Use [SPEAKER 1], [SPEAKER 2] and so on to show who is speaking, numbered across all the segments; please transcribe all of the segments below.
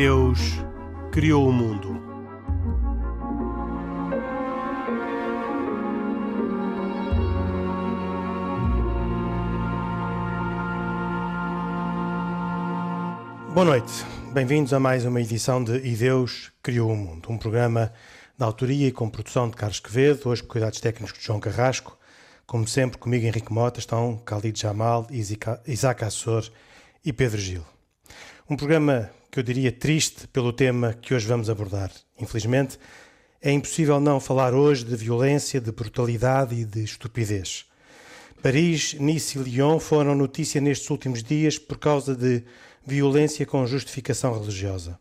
[SPEAKER 1] Deus criou o mundo. Boa noite, bem-vindos a mais uma edição de E Deus Criou o Mundo, um programa da autoria e com produção de Carlos Quevedo, hoje com cuidados técnicos de João Carrasco. Como sempre, comigo Henrique Mota estão Khalid Jamal, Isaac Assor e Pedro Gil. Um programa que eu diria triste pelo tema que hoje vamos abordar. Infelizmente, é impossível não falar hoje de violência, de brutalidade e de estupidez. Paris, Nice e Lyon foram notícia nestes últimos dias por causa de violência com justificação religiosa.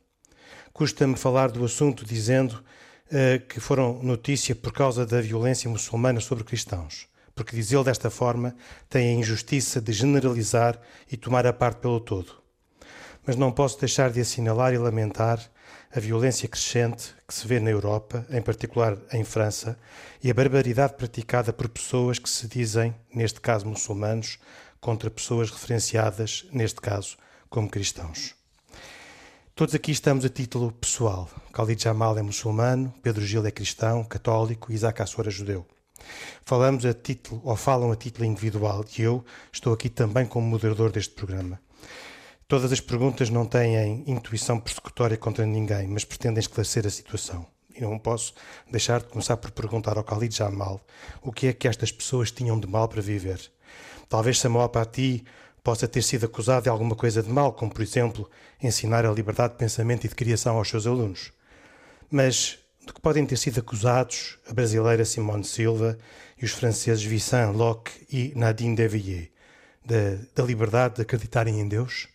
[SPEAKER 1] Custa-me falar do assunto dizendo uh, que foram notícia por causa da violência muçulmana sobre cristãos, porque dizê-lo desta forma tem a injustiça de generalizar e tomar a parte pelo todo. Mas não posso deixar de assinalar e lamentar a violência crescente que se vê na Europa, em particular em França, e a barbaridade praticada por pessoas que se dizem, neste caso muçulmanos, contra pessoas referenciadas, neste caso, como cristãos. Todos aqui estamos a título pessoal. Khalid Jamal é muçulmano, Pedro Gil é cristão, católico, Isaac Assor é judeu. Falamos a título, ou falam a título individual, e eu estou aqui também como moderador deste programa. Todas as perguntas não têm intuição persecutória contra ninguém, mas pretendem esclarecer a situação. E não posso deixar de começar por perguntar ao Khalid Jamal o que é que estas pessoas tinham de mal para viver. Talvez Samuel Paty possa ter sido acusado de alguma coisa de mal, como por exemplo ensinar a liberdade de pensamento e de criação aos seus alunos. Mas do que podem ter sido acusados a brasileira Simone Silva e os franceses Vincent Locke e Nadine Devilliers, da, da liberdade de acreditarem em Deus?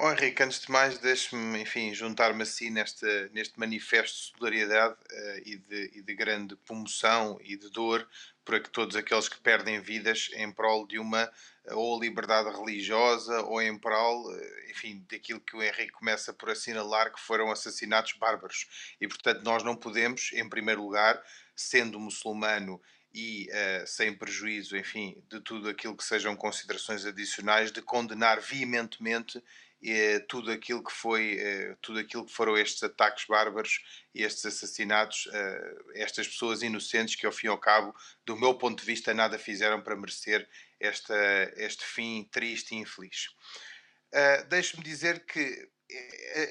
[SPEAKER 2] Oh, Henrique, antes de mais, deixe-me, enfim, juntar-me assim neste, neste manifesto de solidariedade uh, e, de, e de grande comoção e de dor para que todos aqueles que perdem vidas em prol de uma ou liberdade religiosa ou em prol, eh, enfim, daquilo que o Henrique começa por assinalar que foram assassinatos bárbaros. E, portanto, nós não podemos, em primeiro lugar, sendo muçulmano e uh, sem prejuízo, enfim, de tudo aquilo que sejam considerações adicionais, de condenar veementemente eh, tudo aquilo que foi eh, tudo aquilo que foram estes ataques bárbaros e estes assassinatos eh, estas pessoas inocentes que ao fim e ao cabo do meu ponto de vista nada fizeram para merecer esta, este fim triste e infeliz. Deixe-me dizer que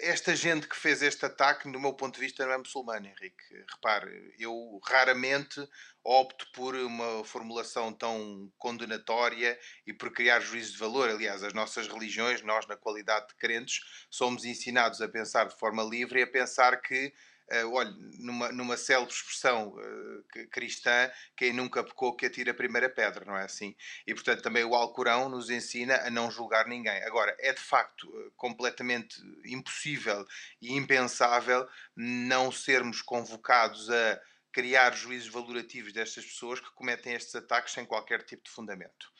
[SPEAKER 2] esta gente que fez este ataque, no meu ponto de vista, não é muçulmano, Henrique. Repare, eu raramente opto por uma formulação tão condenatória e por criar juízo de valor. Aliás, as nossas religiões, nós, na qualidade de crentes, somos ensinados a pensar de forma livre e a pensar que uh, olha, numa, numa célebre expressão uh, cristã, quem nunca pecou que atira a primeira pedra, não é assim? E portanto também o Alcorão nos ensina a não julgar ninguém. Agora, é de facto uh, completamente impossível e impensável não sermos convocados a criar juízos valorativos destas pessoas que cometem estes ataques sem qualquer tipo de fundamento.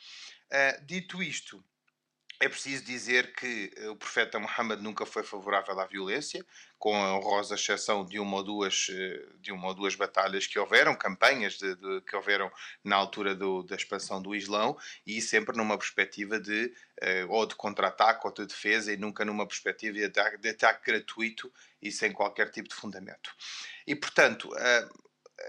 [SPEAKER 2] Uh, dito isto, é preciso dizer que eh, o profeta Muhammad nunca foi favorável à violência, com a honrosa exceção de uma ou duas, eh, de uma ou duas batalhas que houveram, campanhas de, de, que houveram na altura do, da expansão do Islão, e sempre numa perspectiva de uh, ou de contra-ataque ou de defesa, e nunca numa perspectiva de ataque, de ataque gratuito e sem qualquer tipo de fundamento. E, portanto,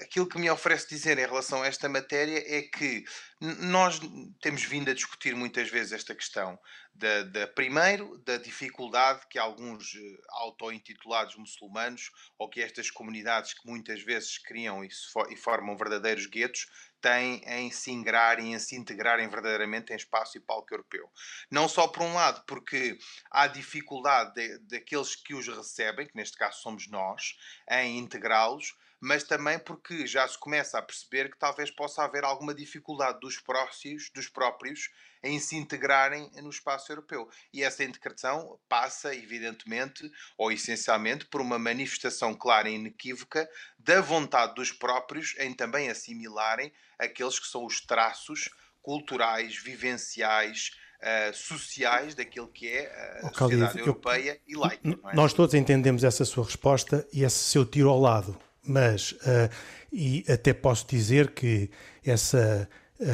[SPEAKER 2] aquilo que me oferece dizer em relação a esta matéria é que nós temos vindo a discutir muitas vezes esta questão da, da primeiro da dificuldade que alguns eh, auto-intitulados muçulmanos ou que estas comunidades que muitas vezes criam e, e formam verdadeiros guetos têm em se ingrarem, em se integrarem verdadeiramente em espaço e palco europeu. Não só por um lado, porque há dificuldade de, daqueles que os recebem, que neste caso somos nós, em integrá-los, mas também porque já se começa a perceber que talvez possa haver alguma dificuldade dos próprios, dos próprios em se integrarem no espaço europeu. E essa integração passa, evidentemente, ou essencialmente, por uma manifestação clara e inequívoca da vontade dos próprios em também assimilarem aqueles que são os traços culturais, vivenciais, Uh, sociais daquilo que é a oh, sociedade europeia eu, e laica.
[SPEAKER 1] É? Nós todos entendemos essa sua resposta e esse seu tiro ao lado mas, uh, e até posso dizer que essa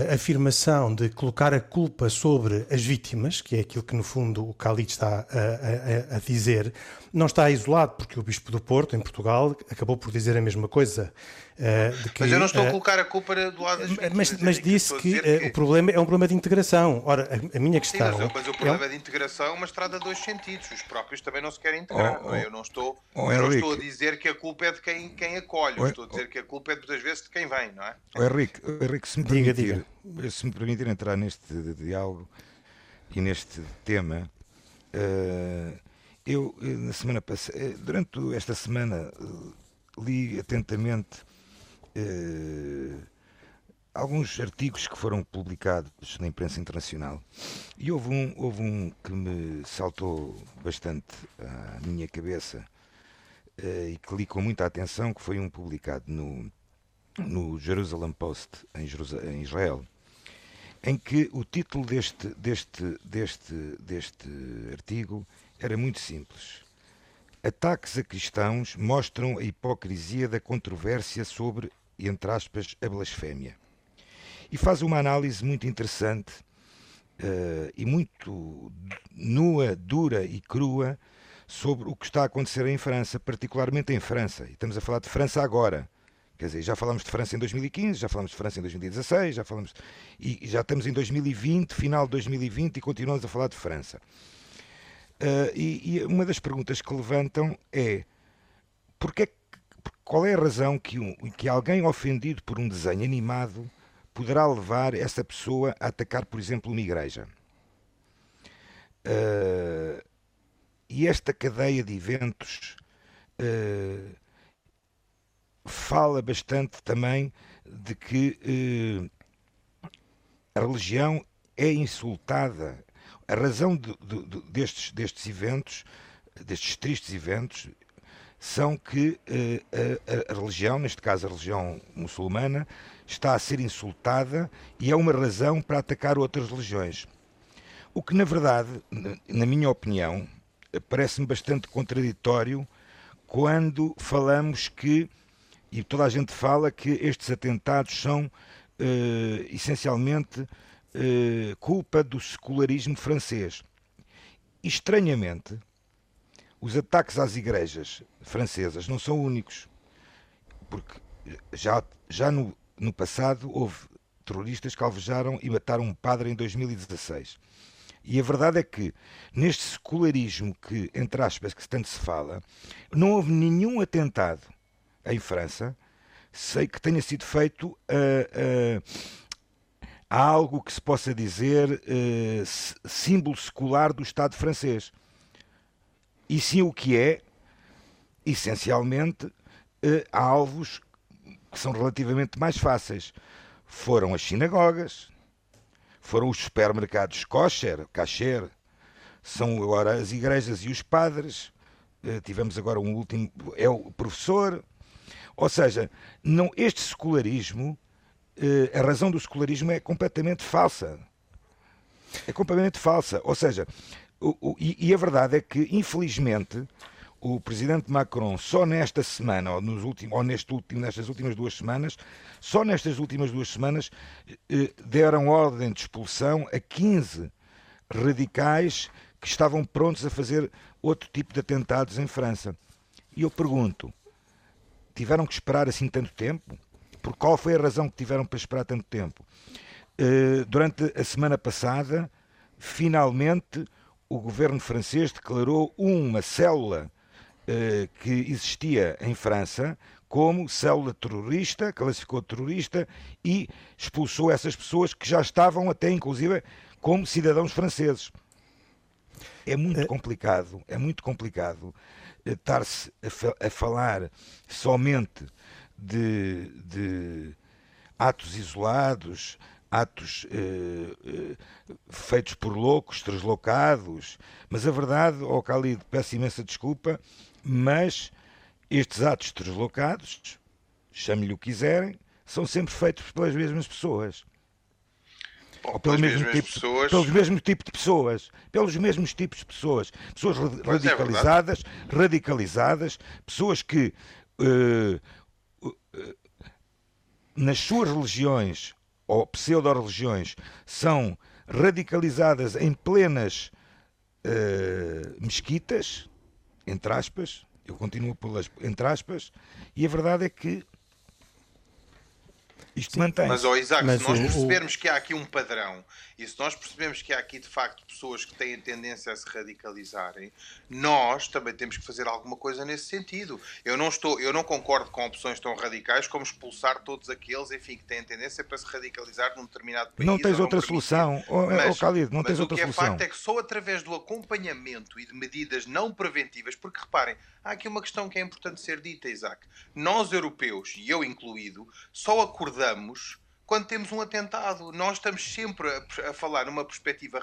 [SPEAKER 1] a afirmação de colocar a culpa sobre as vítimas, que é aquilo que no fundo o Khalid está a, a, a, dizer, não está isolado, porque o Bispo do Porto, em Portugal, acabou por dizer a mesma coisa.
[SPEAKER 2] Uh, que, mas eu não estou uh, a colocar a culpa do lado das vítimas.
[SPEAKER 1] Mas, mas disse que, que, que, o problema é um problema de integração. Ora, a, a minha questão. Sim,
[SPEAKER 2] mas, mas, o problema é... de integração é uma estrada de dois sentidos. Os próprios também não se querem integrar. Oh, oh, eu não estou, oh, não estou a dizer que a culpa é de quem, quem acolhe, oh, estou a dizer que a culpa é muitas vezes de quem vem, não é?
[SPEAKER 3] Oh, Henrique, Henrique se, me diga, permitir, diga. se me permitir entrar neste diálogo e neste tema. Uh, eu, eh, na semana passada, eh, durante esta semana, li atentamente uh, alguns artigos que foram publicados na imprensa internacional e houve um, houve um que me saltou bastante à minha cabeça uh, e que li com muita atenção, que foi um publicado no, no Jerusalem Post, em, em Israel, em que o título deste, deste, deste, deste artigo era muito simples. Ataques a cristãos mostram a hipocrisia da controvérsia sobre, entre aspas, a blasfémia. E faz uma análise muito interessante uh, e muito nua, dura e crua sobre o que está a acontecer em França, particularmente em França. E estamos a falar de França agora. Quer dizer, já falamos de França em 2015, já falamos de França em 2016, já falamos. E já estamos em 2020, final de 2020, e continuamos a falar de França. Uh, e, e, uma das perguntas que levantam é porque, qual é a razão que, um, que alguém ofendido por um desenho animado poderá levar essa pessoa a atacar, por exemplo, uma igreja? Uh, e esta cadeia de eventos uh, fala bastante também de que a religião é insultada a razão de, de, de, destes, destes eventos, destes tristes eventos, são que uh, a, a, religião, neste caso a religião muçulmana, está a ser insultada e é uma razão para atacar outras religiões. O que, na verdade, na minha opinião, parece-me bastante contraditório quando falamos que, e toda a gente fala que estes atentados são uh, essencialmente eh, culpa do secularismo francês. E, estranhamente, os ataques às igrejas francesas não são únicos, porque já, já no, no passado houve terroristas que alvejaram e mataram um padre em 2016. E a verdade é que, neste secularismo que, entre aspas, que tanto se fala, não houve nenhum atentado em França, sei que tenha sido feito uh, uh, há algo que se possa dizer eh, símbolo secular do Estado francês. E sim o que é, essencialmente, eh, alvos que são relativamente mais fáceis. Foram as sinagogas, foram os supermercados kosher, kasher, são agora as igrejas e os padres, eh, tivemos agora um último, é o professor. Ou seja, não, este secularismo eh, a razão do secularismo é completamente falsa. É completamente falsa. Ou seja, o, e, e, a verdade é que, infelizmente, o presidente Macron, só nesta semana, ou, nos últimos, ou neste último, nestas últimas duas semanas, só nestas últimas duas semanas, eh, deram ordem de expulsão a 15 radicais que estavam prontos a fazer outro tipo de atentados em França. E eu pergunto: tiveram que esperar assim tanto tempo? Por qual foi a razão que tiveram para esperar tanto tempo? Uh, durante a semana passada, finalmente, o governo francês declarou uma célula uh, que existia em França como célula terrorista, classificou terrorista e expulsou essas pessoas que já estavam até, inclusive, como cidadãos franceses. É muito eh, complicado, é muito complicado estar-se a, a, falar somente de, de atos isolados, atos eh, eh, feitos por loucos, translocados. Mas a verdade, ó oh Khalid, peço imensa desculpa, mas estes atos translocados, chame-lhe o que quiserem, são sempre feitos pelas mesmas pessoas.
[SPEAKER 2] ou pelo mesmo tipo, pessoas...
[SPEAKER 3] pelos mesmos tipos de pessoas, pelos mesmos tipos de pessoas, pessoas é radicalizadas, é radicalizadas, pessoas que uh, nas suas religiões ou pseudo-religiões são radicalizadas em plenas uh, mesquitas, entre aspas, eu continuo pelas entre aspas, e a verdade é que isto mantém.
[SPEAKER 2] Mas, oh, Isaac, Mas se nós percebermos o... que há aqui um padrão e se nós percebemos que há aqui de facto pessoas que têm tendência a se radicalizarem, nós também temos que fazer alguma coisa nesse sentido. Eu não estou, eu não concordo com opções tão radicais como expulsar todos aqueles, enfim, que têm tendência para se radicalizar num determinado país.
[SPEAKER 3] Não tens outra solução, mas, oh, não tens outra solução.
[SPEAKER 2] o que é facto é que só através do acompanhamento e de medidas não preventivas, porque reparem, há aqui uma questão que é importante ser dita, Isaac. Nós europeus, e eu incluído, só acordamos quando temos um atentado. Nós estamos sempre a, a falar numa perspectiva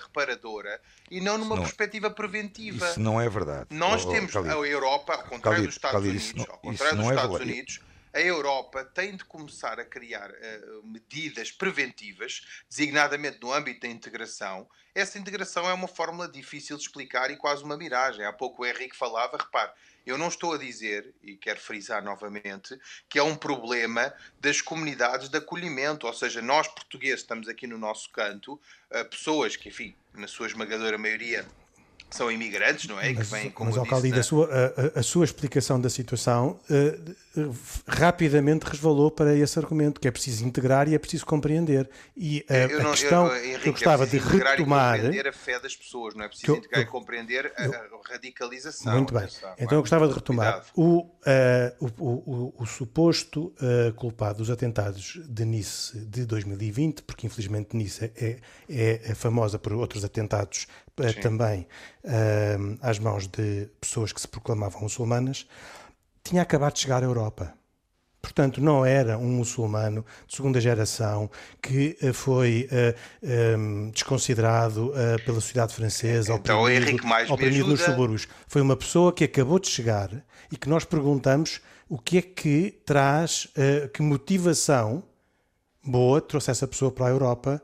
[SPEAKER 2] reparadora e não numa não, perspectiva preventiva.
[SPEAKER 3] Isso não é verdade.
[SPEAKER 2] Nós oh, temos a Europa, ao contrário dos Estados Unidos, não, ao contrário dos é Estados Unidos, a Europa tem de começar a criar uh, medidas preventivas, designadamente no âmbito da integração. Essa integração é uma fórmula difícil de explicar e quase uma miragem. Há pouco o Henrique falava, repare, eu não estou a dizer, e quero frisar novamente, que é um problema das comunidades de acolhimento, ou seja, nós portugueses estamos aqui no nosso canto, uh, pessoas que, enfim, na sua esmagadora maioria são imigrantes, não é?
[SPEAKER 1] Mas,
[SPEAKER 2] que vêm,
[SPEAKER 1] como mas Alcalde, a, sua, a, a, sua explicação da situação uh, rapidamente resvalou para esse argumento, que é preciso integrar e é preciso compreender. E uh, eu a não, questão eu, Henrique, que eu gostava é de retomar...
[SPEAKER 2] Compreender a fé das pessoas, não é preciso eu, integrar e compreender a, a, radicalização.
[SPEAKER 1] Muito bem. Então eu gostava de retomar. O, uh, o, o, o, suposto culpado dos atentados de Nice de 2020, porque infelizmente Nice é, é, é famosa por outros atentados Sim. também uh, às mãos de pessoas que se proclamavam muçulmanas, tinha acabado de chegar à Europa. Portanto, não era um muçulmano de segunda geração que uh, foi uh, um, desconsiderado uh, pela sociedade francesa,
[SPEAKER 2] então, oprimido, Henrique, mais
[SPEAKER 1] oprimido nos subúrbios. Foi uma pessoa que acabou de chegar e que nós perguntamos o que é que traz, que motivação boa trouxe essa pessoa para a Europa,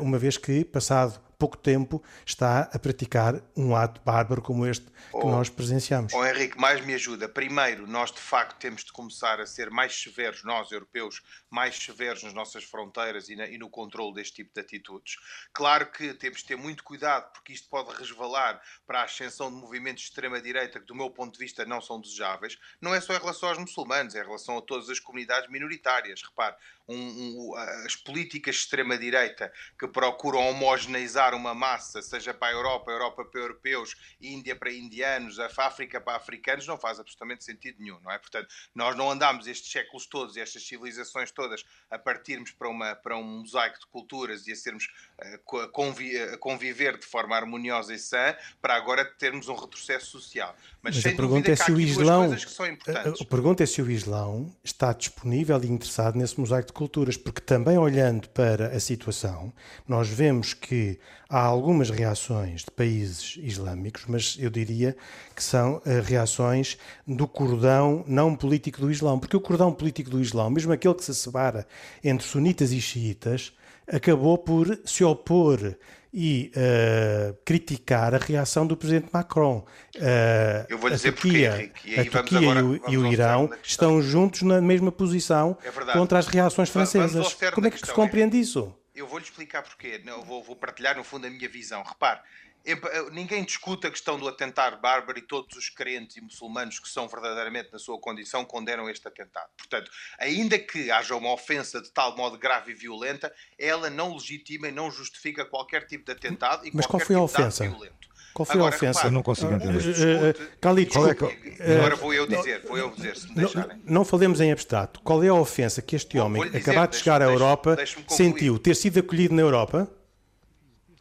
[SPEAKER 1] uma vez que, passado pouco tempo está a praticar um ato bárbaro como este que oh, nós presenciamos.
[SPEAKER 2] Oh Henrique, mais me ajuda. Primeiro, nós de facto temos de começar a ser mais severos, nós europeus, mais severos nas nossas fronteiras e, na, e no controle deste tipo de atitudes. Claro que temos de ter muito cuidado, porque isto pode resvalar para a ascensão de movimentos de extrema-direita que, do meu ponto de vista, não são desejáveis. Não é só em relação aos muçulmanos, é em relação a todas as comunidades minoritárias. Repare, um, um, as políticas de extrema-direita que procuram homogeneizar uma massa, seja para a Europa, Europa para europeus, Índia para indianos, a África para africanos, não faz absolutamente sentido nenhum, não é? Portanto, nós não andamos estes séculos todos, estas civilizações todas, a partirmos para, uma, para um mosaico de culturas e a sermos uh, convi a conviver de forma harmoniosa e sã, para agora termos um retrocesso social.
[SPEAKER 1] Mas, Mas a pergunta é se o Islão. A, a pergunta é se o Islão está disponível e interessado nesse mosaico de culturas, porque também olhando para a situação, nós vemos que há algumas reações de países islâmicos, mas eu diria que são uh, reações do cordão não político do Islão, porque o cordão político do Islão, mesmo aquele que se separa entre sunitas e xiitas, acabou por se opor e uh, criticar a reação do presidente Macron.
[SPEAKER 2] Uh, Eu vou dizer Turquia, porque, Henrique,
[SPEAKER 1] a Turquia agora, e o, e Irão estão juntos na mesma posição é contra as reações francesas. Como é que se compreende isso?
[SPEAKER 2] Eu vou-lhe explicar porquê. Eu vou, vou partilhar, no fundo, a minha visão. Repare, ninguém discute a questão do atentar bárbaro e todos os crentes e muçulmanos que são verdadeiramente na sua condição condenam este atentado. Portanto, ainda que haja uma ofensa de tal modo grave e violenta, ela não legitima e não justifica qualquer tipo de atentado e
[SPEAKER 1] Mas
[SPEAKER 2] qualquer
[SPEAKER 1] qual foi
[SPEAKER 2] tipo
[SPEAKER 1] a ofensa?
[SPEAKER 2] de violento.
[SPEAKER 1] Qual foi Agora, a ofensa?
[SPEAKER 3] não consigo entender. Uh,
[SPEAKER 2] uh, uh, Agora vou eu dizer, vou eu dizer, se me
[SPEAKER 1] deixarem. Não, não falemos em abstrato. Qual é a ofensa que este homem, dizer, acabado de chegar à Europa, sentiu? Ter sido acolhido na Europa?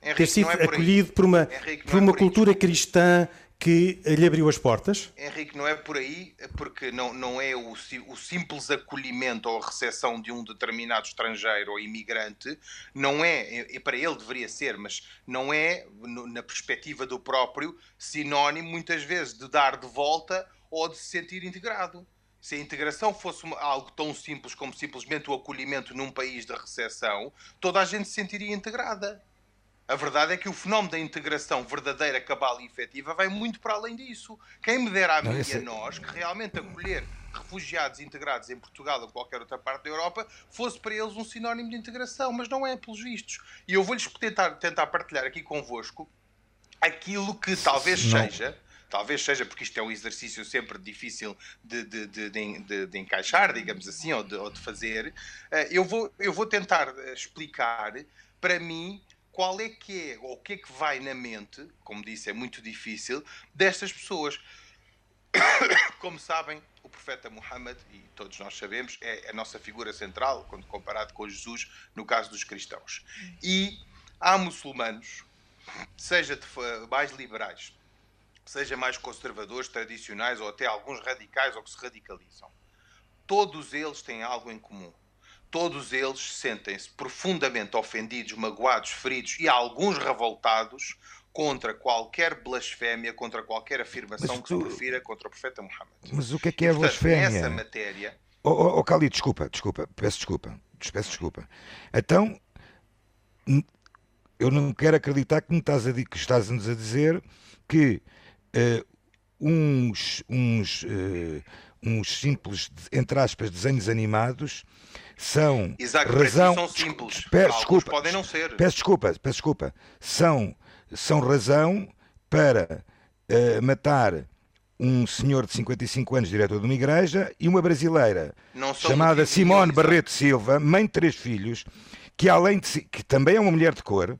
[SPEAKER 1] Henrique, ter sido é acolhido por uma, Henrique, por uma é por cultura cristã que lhe abriu as portas?
[SPEAKER 2] Henrique, não é por aí, porque não, não é o, o simples acolhimento ou recepção de um determinado estrangeiro ou imigrante, não é, e para ele deveria ser, mas não é, na perspectiva do próprio, sinónimo muitas vezes de dar de volta ou de se sentir integrado. Se a integração fosse algo tão simples como simplesmente o acolhimento num país de recessão, toda a gente se sentiria integrada. A verdade é que o fenómeno da integração verdadeira, cabal e efetiva vai muito para além disso. Quem me dera a mim e a nós que realmente acolher refugiados integrados em Portugal ou qualquer outra parte da Europa fosse para eles um sinónimo de integração, mas não é, pelos vistos. E eu vou-lhes tentar, tentar partilhar aqui convosco aquilo que talvez não. seja talvez seja porque isto é um exercício sempre difícil de, de, de, de, encaixar, digamos assim, ou de, ou fazer, eh, eu vou, eu vou tentar eh, explicar para mim qual é que é, ou o que é que vai na mente, como disse, é muito difícil, destas pessoas. Como sabem, o profeta Muhammad, e todos nós sabemos, é a nossa figura central, quando comparado com Jesus, no caso dos cristãos. E há muçulmanos, seja mais liberais, seja mais conservadores, tradicionais ou até alguns radicais ou que se radicalizam. Todos eles têm algo em comum. Todos eles sentem-se profundamente ofendidos, magoados, feridos e alguns revoltados contra qualquer blasfémia, contra qualquer afirmação tu... que se profira contra o profeta Muhammad.
[SPEAKER 3] Mas o que é que é Portanto, blasfémia?
[SPEAKER 2] Nessa matéria...
[SPEAKER 3] Oh, oh, oh Cali, desculpa, desculpa, peço desculpa, peço desculpa. Então, eu não quero acreditar que me estás a, que estás-nos a dizer que uh, uns, uns, uh, uns simples, entre aspas, desenhos animados são
[SPEAKER 2] Exato,
[SPEAKER 3] razão
[SPEAKER 2] são simples.
[SPEAKER 3] Peço desculpa,
[SPEAKER 2] podem não ser.
[SPEAKER 3] Peço desculpa, peço desculpa. São, são razão para uh, matar um senhor de 55 anos, diretor de uma igreja, e uma brasileira chamada Simone Barreto Silva, mãe de três filhos, que além de que também é uma mulher de cor,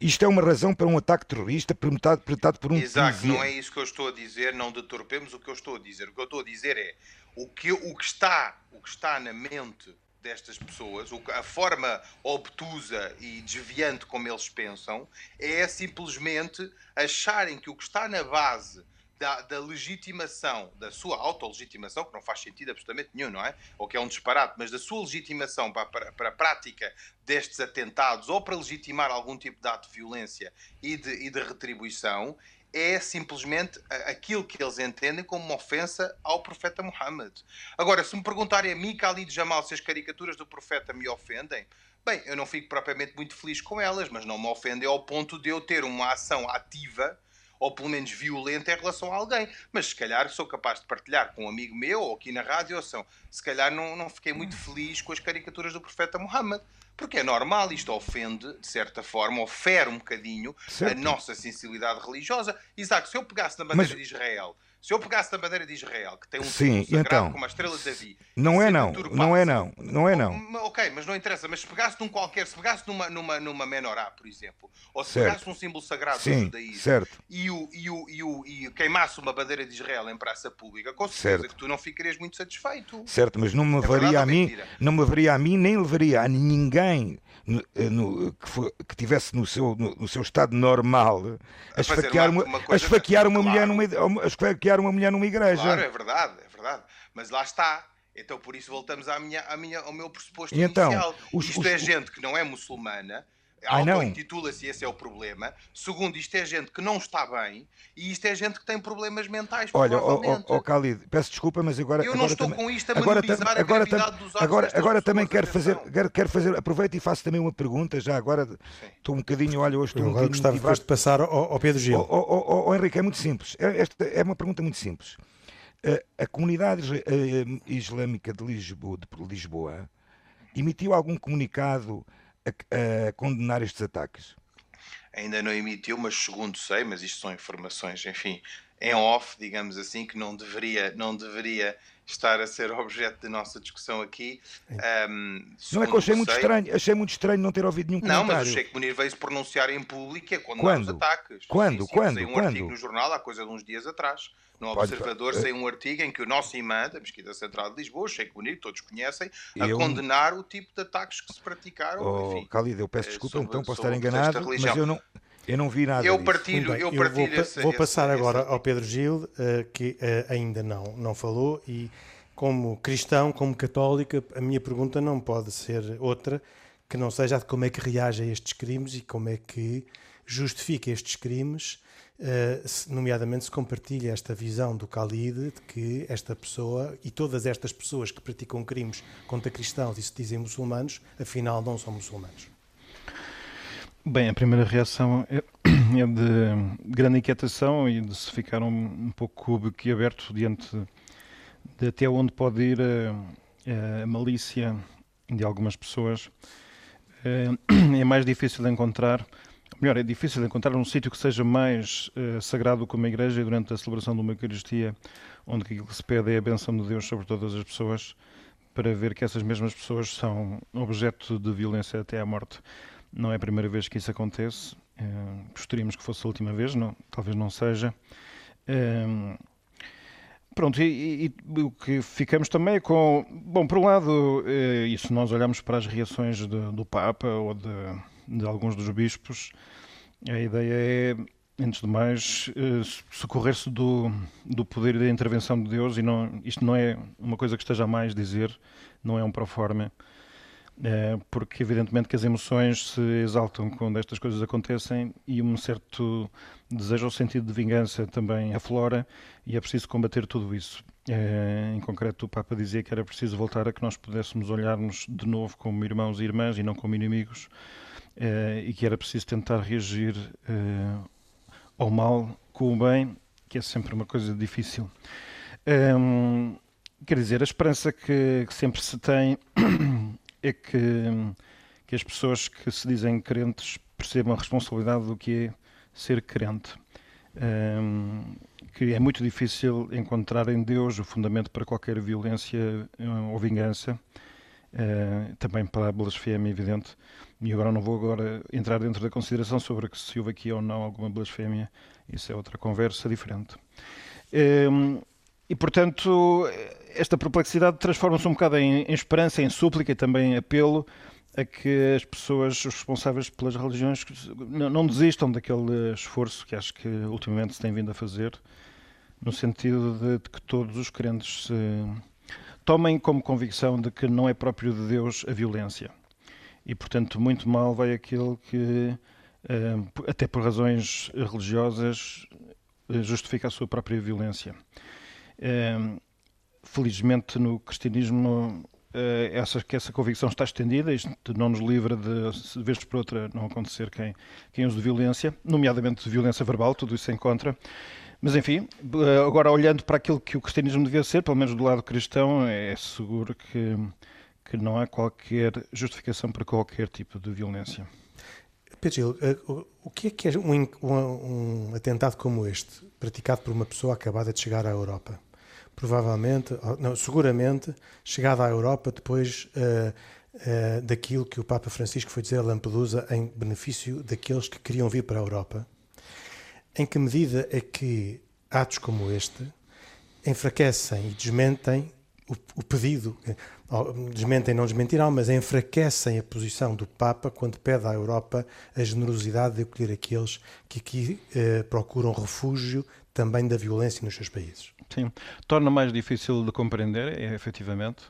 [SPEAKER 3] isto é uma razão para um ataque terrorista perpetrado, por um
[SPEAKER 2] Exato, não é isso que eu estou a dizer, não deturpemos o que eu estou a dizer. O que eu estou a dizer é o que, o que, está, o que está na mente destas pessoas, a forma obtusa e desviante como eles pensam, é simplesmente acharem que o que está na base da, da, legitimação, da sua autolegitimação, que não faz sentido absolutamente nenhum, não é? Ou que é um disparate, mas da sua legitimação para, para, para a prática destes atentados ou para legitimar algum tipo de ato de violência e de, e de retribuição, é simplesmente aquilo que eles entendem como uma ofensa ao profeta Muhammad. Agora, se me perguntarem a mim, Khalid Jamal, se as caricaturas do profeta me ofendem, bem, eu não fico propriamente muito feliz com elas, mas não me ofendem ao ponto de eu ter uma ação ativa ou pelo menos violenta em relação a alguém. Mas se calhar sou capaz de partilhar com um amigo meu ou aqui na rádio, ou são, se calhar não, não fiquei muito feliz com as caricaturas do profeta Muhammad. Porque é normal, isto ofende, de certa forma, ofere um bocadinho certo. a nossa sensibilidade religiosa. Isaac, se eu pegasse na bandeira Mas... de Israel se eu pegasse na bandeira de Israel, que tem um
[SPEAKER 3] Sim, sagrado
[SPEAKER 2] então, como a estrela de Davi,
[SPEAKER 3] não é não, não é não, não é não.
[SPEAKER 2] Ok, mas não interessa, mas se pegasse num qualquer, se pegasse numa, numa, numa menorá, por exemplo, ou se certo. pegasse um símbolo sagrado
[SPEAKER 3] Sim,
[SPEAKER 2] do judaísmo
[SPEAKER 3] certo.
[SPEAKER 2] E, o, e, o, e, o, e queimasse uma bandeira de Israel em praça pública, com certeza certo. que tu não ficarias muito satisfeito.
[SPEAKER 3] Certo, mas não me é levaria a mim, não me levaria a mim, nem levaria a ninguém no, eh, no, que, for, que, tivesse no seu, no, no, seu estado normal a esfaquear uma, uma, a esfaquear uma, mulher numa, a esfaquear uma mulher numa igreja.
[SPEAKER 2] Claro, é verdade, é verdade. Mas lá está. Então por isso voltamos à minha, à minha, ao meu pressuposto
[SPEAKER 3] então,
[SPEAKER 2] inicial.
[SPEAKER 3] Os,
[SPEAKER 2] Isto
[SPEAKER 3] os,
[SPEAKER 2] é gente que não é muçulmana, auto-intitula-se esse é o problema. Segundo, isto é gente que não está bem e isto é gente que tem problemas mentais.
[SPEAKER 3] Olha, ó oh, oh, oh, Khalid, peço desculpa, mas agora.
[SPEAKER 2] Eu
[SPEAKER 3] agora
[SPEAKER 2] não estou
[SPEAKER 3] também,
[SPEAKER 2] com isto a agora, agora,
[SPEAKER 3] agora,
[SPEAKER 2] dos
[SPEAKER 3] agora, agora também quero fazer, quero, quero fazer, aproveito e faço também uma pergunta, já agora Sim. estou um bocadinho, olha, hoje estou
[SPEAKER 1] Eu
[SPEAKER 3] um
[SPEAKER 1] agora gostava
[SPEAKER 3] depois de
[SPEAKER 1] passar ao, ao Pedro Gil.
[SPEAKER 3] Oh, oh, oh, oh, Henrique, é muito simples. É, esta é uma pergunta muito simples. A comunidade islâmica de Lisboa, de Lisboa emitiu algum comunicado a, a condenar estes ataques?
[SPEAKER 2] Ainda não emitiu, mas segundo sei, mas isto são informações, enfim, em off, digamos assim, que não deveria, não deveria estar a ser objeto da nossa discussão aqui. Um,
[SPEAKER 3] não é que eu achei muito sei, estranho, achei muito estranho não ter ouvido nenhum comentário.
[SPEAKER 2] Não, mas o Sheikh Munir veio se pronunciar em público e condenar os ataques.
[SPEAKER 3] Quando? Sim, sim,
[SPEAKER 2] quando?
[SPEAKER 3] um
[SPEAKER 2] quando?
[SPEAKER 3] artigo
[SPEAKER 2] no jornal há coisa de uns dias atrás. No Observador Pode... saiu um artigo em que o nosso imã da Mesquita Central de Lisboa, o Sheikh Munir, todos conhecem, a eu... condenar o tipo de ataques que se praticaram.
[SPEAKER 3] Oh,
[SPEAKER 2] enfim,
[SPEAKER 3] Khalid, eu peço eh, desculpa, sobre, então posso estar enganado, mas eu não... Eu não vi nada.
[SPEAKER 2] Eu
[SPEAKER 3] disso.
[SPEAKER 2] partilho,
[SPEAKER 1] bem,
[SPEAKER 2] eu partilho
[SPEAKER 1] vou,
[SPEAKER 2] esse,
[SPEAKER 1] vou passar
[SPEAKER 2] esse,
[SPEAKER 1] agora
[SPEAKER 2] esse...
[SPEAKER 1] ao Pedro Gil, uh, que uh, ainda não, não falou, e como cristão, como católica, a minha pergunta não pode ser outra que não seja de como é que reage a estes crimes e como é que justifica estes crimes, uh, nomeadamente se compartilha esta visão do Khalid de que esta pessoa e todas estas pessoas que praticam crimes contra cristãos e se dizem muçulmanos, afinal não são muçulmanos.
[SPEAKER 4] Bem, a primeira reação é, é de grande inquietação e de se ficar um, um pouco aberto diante de até onde pode ir a, a malícia de algumas pessoas. É mais difícil de encontrar, melhor, é difícil de encontrar um sítio que seja mais uh, sagrado como a igreja durante a celebração de uma Eucaristia, onde aquilo que se pede é a benção de Deus sobre todas as pessoas, para ver que essas mesmas pessoas são objeto de violência até à morte. Não é a primeira vez que isso acontece. Uh, gostaríamos que fosse a última vez, não, talvez não seja. Uh, Pronto, e, e, o que ficamos também é com. Bom, por um lado, eh, e se nós olharmos para as reações de, do Papa ou de, de, alguns dos bispos, a ideia é, antes de mais, eh, socorrer-se do, do poder da intervenção de Deus, e não, isto não é uma coisa que esteja a mais dizer, não é um proforma. É, porque evidentemente que as emoções se exaltam quando estas coisas acontecem e um certo desejo ou sentido de vingança também aflora e é preciso combater tudo isso. É, em concreto, o Papa dizia que era preciso voltar a que nós pudéssemos olhar-nos de novo como irmãos e irmãs e não como inimigos é, e que era preciso tentar reagir ao mal com o bem, que é sempre uma coisa difícil. quer dizer, a esperança que, que sempre se tem é que, que as pessoas que se dizem crentes percebam a responsabilidade do que é ser crente. Um, que é muito difícil encontrar em Deus o fundamento para qualquer violência hum, ou vingança, uh, também para a blasfémia, evidente. E agora não vou agora entrar dentro da consideração sobre se houve aqui ou não alguma blasfémia, isso é outra conversa diferente. Um, e, portanto, esta perplexidade transforma-se um bocado em, em, esperança, em súplica e também em apelo a que as pessoas, responsáveis pelas religiões, não, não desistam daquele esforço que acho que ultimamente se tem vindo a fazer, no sentido de, de que todos os crentes se tomem como convicção de que não é próprio de Deus a violência. E, portanto, muito mal vai aquele que, eh, até por razões religiosas, justifica a sua própria violência. Ehm, felizmente no cristianismo eh, essa, que essa convicção está estendida, isto não nos livra de, de vez por outra, não acontecer quem, quem use de violência, nomeadamente de violência verbal, tudo isso se encontra. Mas enfim, eh, agora olhando para aquilo que o cristianismo devia ser, pelo menos do lado cristão, é seguro que, que não há qualquer justificação para qualquer tipo de violência.
[SPEAKER 1] Pedro Gil, eh, o que é que é um, um atentado como este, praticado por uma pessoa acabada de chegar à Europa? Provavelmente, não, seguramente, chegada à Europa depois uh, uh, daquilo que o Papa Francisco foi dizer a Lampedusa em benefício daqueles que queriam vir para a Europa. Em que medida é que atos como este enfraquecem e desmentem o, o pedido, desmentem, não desmentirão, mas enfraquecem a posição do Papa quando pede à Europa a generosidade de acolher aqueles que aqui eh, procuram refúgio também da violência nos seus países.
[SPEAKER 4] Sim, torna mais difícil de compreender, é, efetivamente,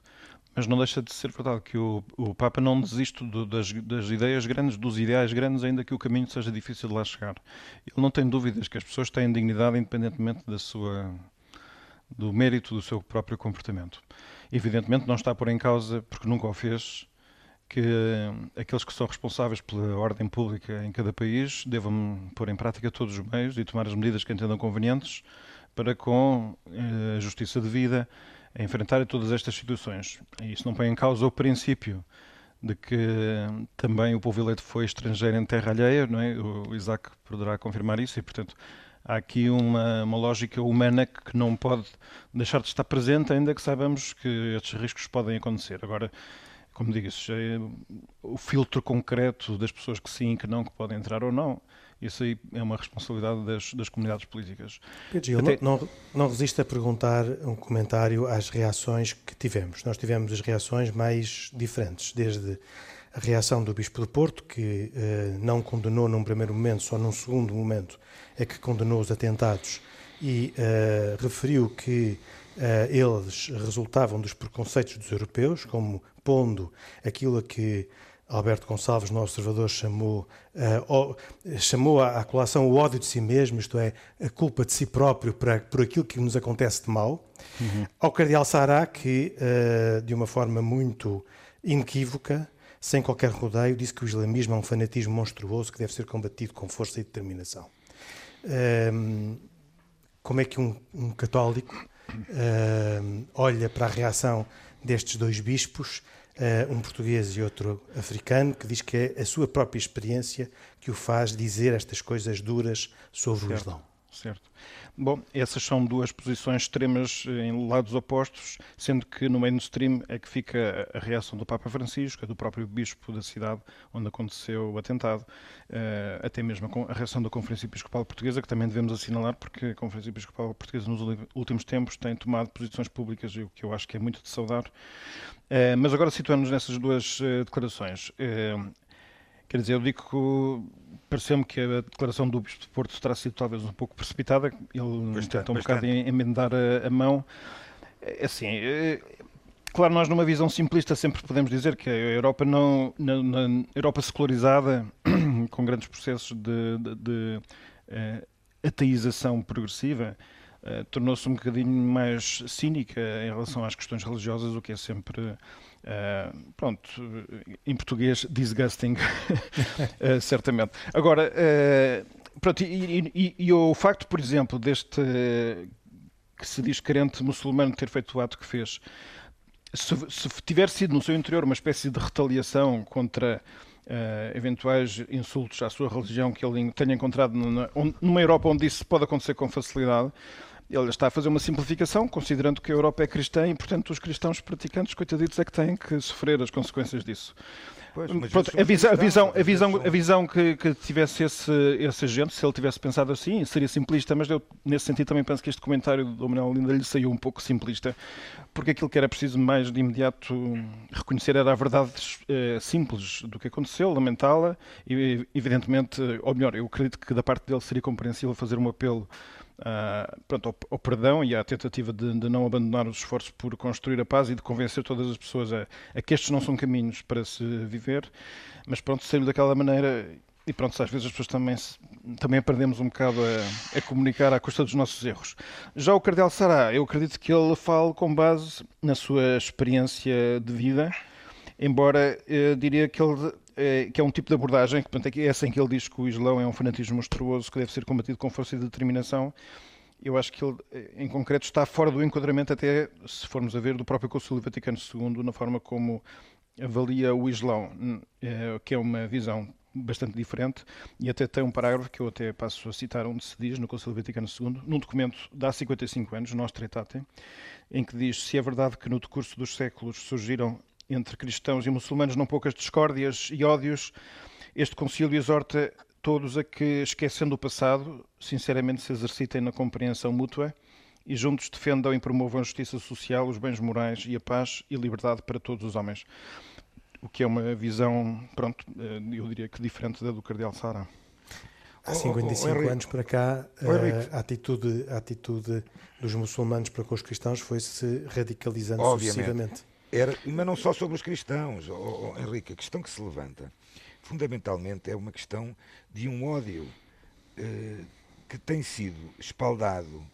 [SPEAKER 4] mas não deixa de ser verdade que o, o Papa não desiste do, das, das, ideias grandes, dos ideais grandes, ainda que o caminho seja difícil de lá chegar. Ele não tem dúvidas que as pessoas têm dignidade independentemente da sua, do mérito do seu próprio comportamento. Evidentemente não está por em causa, porque nunca o fez, que aqueles que são responsáveis pela ordem pública em cada país devam pôr em prática todos os meios e tomar as medidas que entendam convenientes para, com eh, a justiça devida, enfrentar todas estas situações. E isso não põe em causa o princípio de que também o povo eleito foi estrangeiro em terra alheia, não é? O Isaac poderá confirmar isso e, portanto, há aqui uma, uma lógica humana que não pode deixar de estar presente, ainda que saibamos que estes riscos podem acontecer. Agora, como digo, isso é o filtro concreto das pessoas que sim, que não, que podem entrar ou não. Isso aí é uma responsabilidade das, das comunidades políticas.
[SPEAKER 1] Pedro Gil, Até... não, não, resiste a perguntar um comentário às reações que tivemos. Nós tivemos as reações mais diferentes, desde a reação do Bispo de Porto, que eh, não condenou num primeiro momento, só num segundo momento é que condenou os atentados e eh, referiu que eles resultavam dos preconceitos dos europeus, como pondo aquilo a que Alberto Gonçalves, no Observador, chamou, uh, chamou à, colação o ódio de si mesmo, isto é, a culpa de si próprio para, por aquilo que nos acontece de mal. Uhum. Ao Cardeal Sará, que, uh, de uma forma muito inequívoca, sem qualquer rodeio, disse que o islamismo é um fanatismo monstruoso que deve ser combatido com força e determinação. Um, como é que um, um católico uh, olha para a reação destes dois bispos, uh, um português e outro africano, que diz que é a sua própria experiência que o faz dizer estas coisas duras sobre certo, o Islão.
[SPEAKER 4] Certo. Bom, essas são duas posições extremas eh, em lados opostos, sendo que no mainstream é que fica a reação do Papa Francisco, do próprio bispo da cidade onde aconteceu o atentado, eh, até mesmo a reação da Conferência Episcopal Portuguesa, que também devemos assinalar, porque a Conferência Episcopal Portuguesa nos últimos tempos tem tomado posições públicas, o que eu acho que é muito de saudar. Eh, mas agora situando-nos nessas duas declarações. Quer dizer, eu digo que pareceu-me que a declaração do Bispo de Porto terá sido talvez um pouco precipitada. Ele bastante, tentou um bocado emendar a, a mão. É, assim, é, claro, nós numa visão simplista sempre podemos dizer que a Europa não, na, na Europa secularizada, com grandes processos de, de, de uh, ateização progressiva, uh, tornou-se um bocadinho mais cínica em relação às questões religiosas, o que é sempre Uh, pronto, em português, disgusting, uh, certamente. Agora, uh, pronto, e, e, e, o facto, por exemplo, deste que se diz crente muçulmano ter feito o ato que fez, se, se tiver sido no seu interior uma espécie de retaliação contra eventuais insultos à sua religião que ele tenha encontrado numa, numa Europa onde isso pode acontecer com facilidade, ele está a fazer uma simplificação, considerando que a Europa é cristã e, portanto, os cristãos praticantes, coitaditos, é que têm que sofrer as consequências disso. Pois, Pronto, a, visão, a, visão, a, visão, a visão que, que tivesse esse, esse agente, se ele tivesse pensado assim, seria simplista, mas eu, nesse sentido, também penso que este comentário do Manuel Linda lhe saiu um pouco simplista, porque aquilo que era preciso mais de imediato reconhecer era a verdade eh, simples do que aconteceu, lamentá-la, e, evidentemente, ou melhor, eu acredito que da parte dele seria compreensível fazer um apelo uh, pronto, ao, ao, perdão e à tentativa de, de, não abandonar os esforços por construir a paz e de convencer todas as pessoas a, a que estes não são caminhos para se viver, mas pronto, saindo daquela maneira e pronto, às vezes as pessoas também, também aprendemos um bocado a, a, comunicar à custa dos nossos erros. Já o Cardeal Sará, eu acredito que ele fale com base na sua experiência de vida, embora eu diria que ele que é um tipo de abordagem, que portanto, é essa em que ele diz que o Islão é um fanatismo monstruoso que deve ser combatido com força e determinação. Eu acho que ele, eh, em concreto, está fora do enquadramento, até se formos a ver, do próprio Concílio Vaticano II, na forma como avalia o Islão, é, que é uma visão bastante diferente, e até tem um parágrafo que eu até passo a citar, onde se diz, no Concílio Vaticano II, num documento de há 55 anos, Nós Tretate, em que diz se é verdade que no decurso dos séculos surgiram entre cristãos e muçulmanos não poucas discórdias e ódios, este concílio exorta todos a que, esquecendo o passado, sinceramente se exercitem na compreensão mútua e juntos defendam e promovam a justiça social, os bens morais e a paz e liberdade para todos os homens. O que é uma visão, pronto, eh, eu diria que diferente da do Cardeal Sara.
[SPEAKER 1] Há 55 oh, oh, anos para cá, eh, a, atitude, a atitude dos muçulmanos para com os cristãos foi-se radicalizando Obviamente. sucessivamente.
[SPEAKER 3] Era, mas não só sobre os cristãos, oh, oh, Henrique, a questão que se levanta, fundamentalmente, é uma questão de um ódio eh, que tem sido espaldado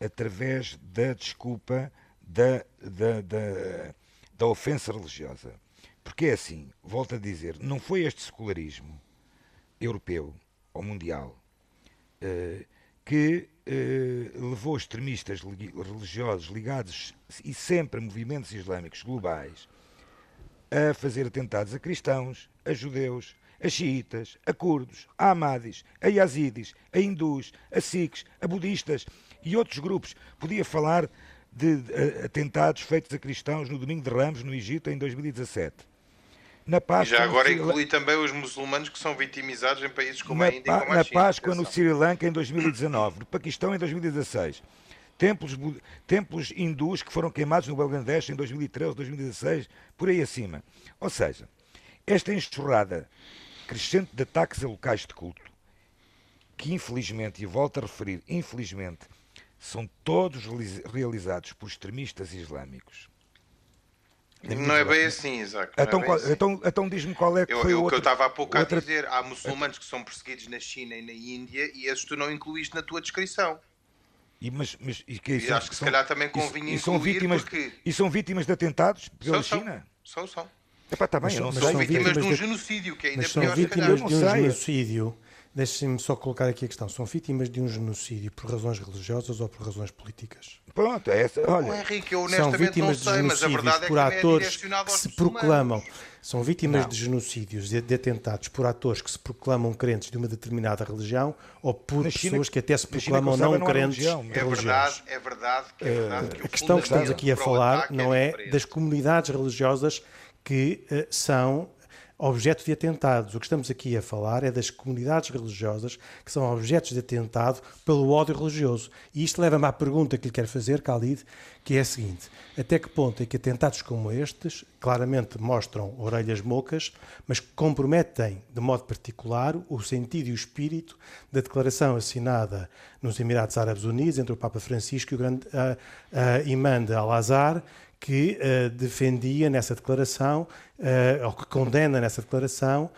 [SPEAKER 3] através da desculpa da, da, da, da ofensa religiosa. Porque é assim, volto a dizer, não foi este secularismo europeu ou mundial eh, que eh, levou extremistas religiosos ligados e sempre a movimentos islâmicos globais a fazer atentados a cristãos, a judeus, a xiitas, a curdos, a amadis, a yazidis, a hindus, a sikhs, a budistas e outros grupos. Podia falar de atentados feitos a cristãos no Domingo de Ramos, no Egito, em 2017
[SPEAKER 2] na Páscoa, e já agora inclui também os muçulmanos que são vitimizados em países como na, a Índia e como a
[SPEAKER 3] Na Páscoa no Sri Lanka em 2019, no Paquistão em 2016. Templos, templos hindus que foram queimados no Bangladesh em 2013, 2016, por aí acima. Ou seja, esta enxurrada crescente de ataques a locais de culto, que infelizmente, e volto a referir, infelizmente, são todos realizados por extremistas islâmicos
[SPEAKER 2] não é bem assim, Isaac. Então,
[SPEAKER 3] é assim. então, então diz-me qual é que
[SPEAKER 2] eu,
[SPEAKER 3] foi
[SPEAKER 2] eu,
[SPEAKER 3] o
[SPEAKER 2] que eu estava há pouco outra... a dizer. Há muçulmanos que são perseguidos na China e na Índia e esses tu não incluíste na tua descrição.
[SPEAKER 3] E, mas, mas, e,
[SPEAKER 2] que, e acho que, se calhar também convinha e, são
[SPEAKER 3] vítimas,
[SPEAKER 2] porque...
[SPEAKER 3] E são vítimas de atentados pela são, China?
[SPEAKER 2] São, são.
[SPEAKER 3] Epá, tá bem,
[SPEAKER 2] mas, não são, são vítimas de um genocídio, que é ainda
[SPEAKER 1] mas pior. São vítimas de um genocídio Deixem-me só colocar aqui a questão. São vítimas de um genocídio por razões religiosas ou por razões políticas?
[SPEAKER 3] Pronto, é essa. Olha,
[SPEAKER 2] Oh, Henrique, eu
[SPEAKER 1] São
[SPEAKER 2] honestamente
[SPEAKER 1] vítimas
[SPEAKER 2] não sei,
[SPEAKER 1] de
[SPEAKER 2] mas a
[SPEAKER 1] genocídios
[SPEAKER 2] verdade é que
[SPEAKER 1] por
[SPEAKER 2] é
[SPEAKER 1] atores que se proclamam. São vítimas
[SPEAKER 3] Não.
[SPEAKER 1] de genocídios e de atentados por atores que se proclamam crentes de uma determinada religião ou por
[SPEAKER 3] Na China-
[SPEAKER 1] pessoas que até se proclamam não
[SPEAKER 3] não há
[SPEAKER 1] crentes
[SPEAKER 3] religião.
[SPEAKER 1] de
[SPEAKER 2] É
[SPEAKER 1] religiões.
[SPEAKER 2] verdade, é verdade que é verdade que
[SPEAKER 1] A questão que estamos aqui a falar não é das comunidades religiosas que eh, são objeto de atentados. O que estamos aqui a falar é das comunidades religiosas que são objetos de atentado pelo ódio religioso. E isto leva-me à pergunta que lhe quero fazer, Khalid, que é a seguinte: até que ponto é que atentados como estes claramente mostram orelhas mocas, mas comprometem de modo particular o sentido e o espírito da declaração assinada nos Emirados Árabes Unidos entre o Papa Francisco e o grande ah, ah, imã de Al-Azhar, que eh, defendia nessa declaração, eh, ou que condena nessa declaração,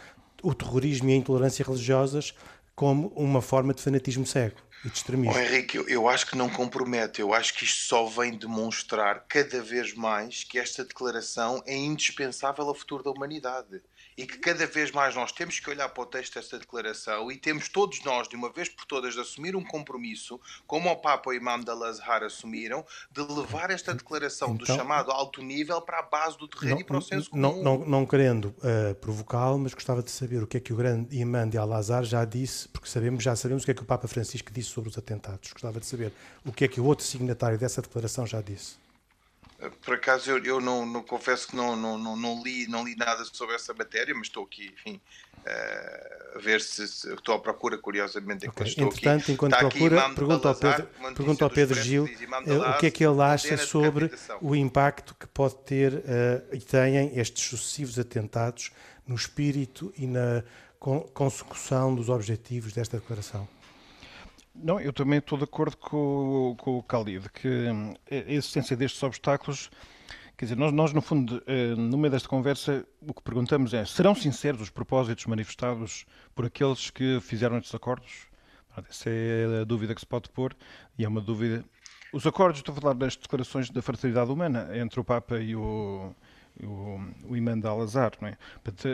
[SPEAKER 1] o terrorismo e a intolerância religiosas como uma forma de fanatismo cego e de extremismo.
[SPEAKER 2] Oh, Henrique, eu, eu acho que não compromete. Eu acho que isto só vem demonstrar cada vez mais que esta declaração é indispensável ao futuro da humanidade. E que cada vez mais nós temos que olhar para o texto desta declaração e temos todos nós, de uma vez por todas, de assumir um compromisso, como o Papa e o Imam de Al-Azhar assumiram, de levar esta declaração do
[SPEAKER 1] Então-
[SPEAKER 2] chamado alto nível para a base do terreno e para o senso comum.
[SPEAKER 1] não, não, não querendo eh, provocá-lo, mas gostava de saber o que é que o grande imã de Al-Azhar já disse, porque sabemos, já sabemos o que é que o Papa Francisco disse sobre os atentados. Gostava de saber o que é que o outro signatário dessa declaração já disse.
[SPEAKER 2] Por acaso eu, eu não, não- confesso que não, não, não, não li, não li nada sobre essa matéria, mas estou aqui, enfim, eh, a ver se, se- estou à procura, curiosamente, enquanto
[SPEAKER 1] Ok.
[SPEAKER 2] estou
[SPEAKER 1] Entretanto,
[SPEAKER 2] aqui.
[SPEAKER 1] enquanto
[SPEAKER 2] Está
[SPEAKER 1] procura, pergunta ao Pedro, pergunta ao Pedro Gil eh, o que é que ele acha sobre o impacto que pode ter eh, e têm estes sucessivos atentados no espírito e na con- consecução dos objetivos desta declaração.
[SPEAKER 4] Não, eu também estou de acordo com, com o Khalid, que hum, a existência destes obstáculos, quer dizer, nós, nós no fundo, eh, no meio desta conversa, o que perguntamos é, serão sinceros os propósitos manifestados por aqueles que fizeram estes acordos? Essa é a dúvida que se pode pôr, e é uma dúvida... Os acordos, estou a falar das declarações da fraternidade humana entre o Papa e o, o, o imã de Al-Azhar, não é? Portanto,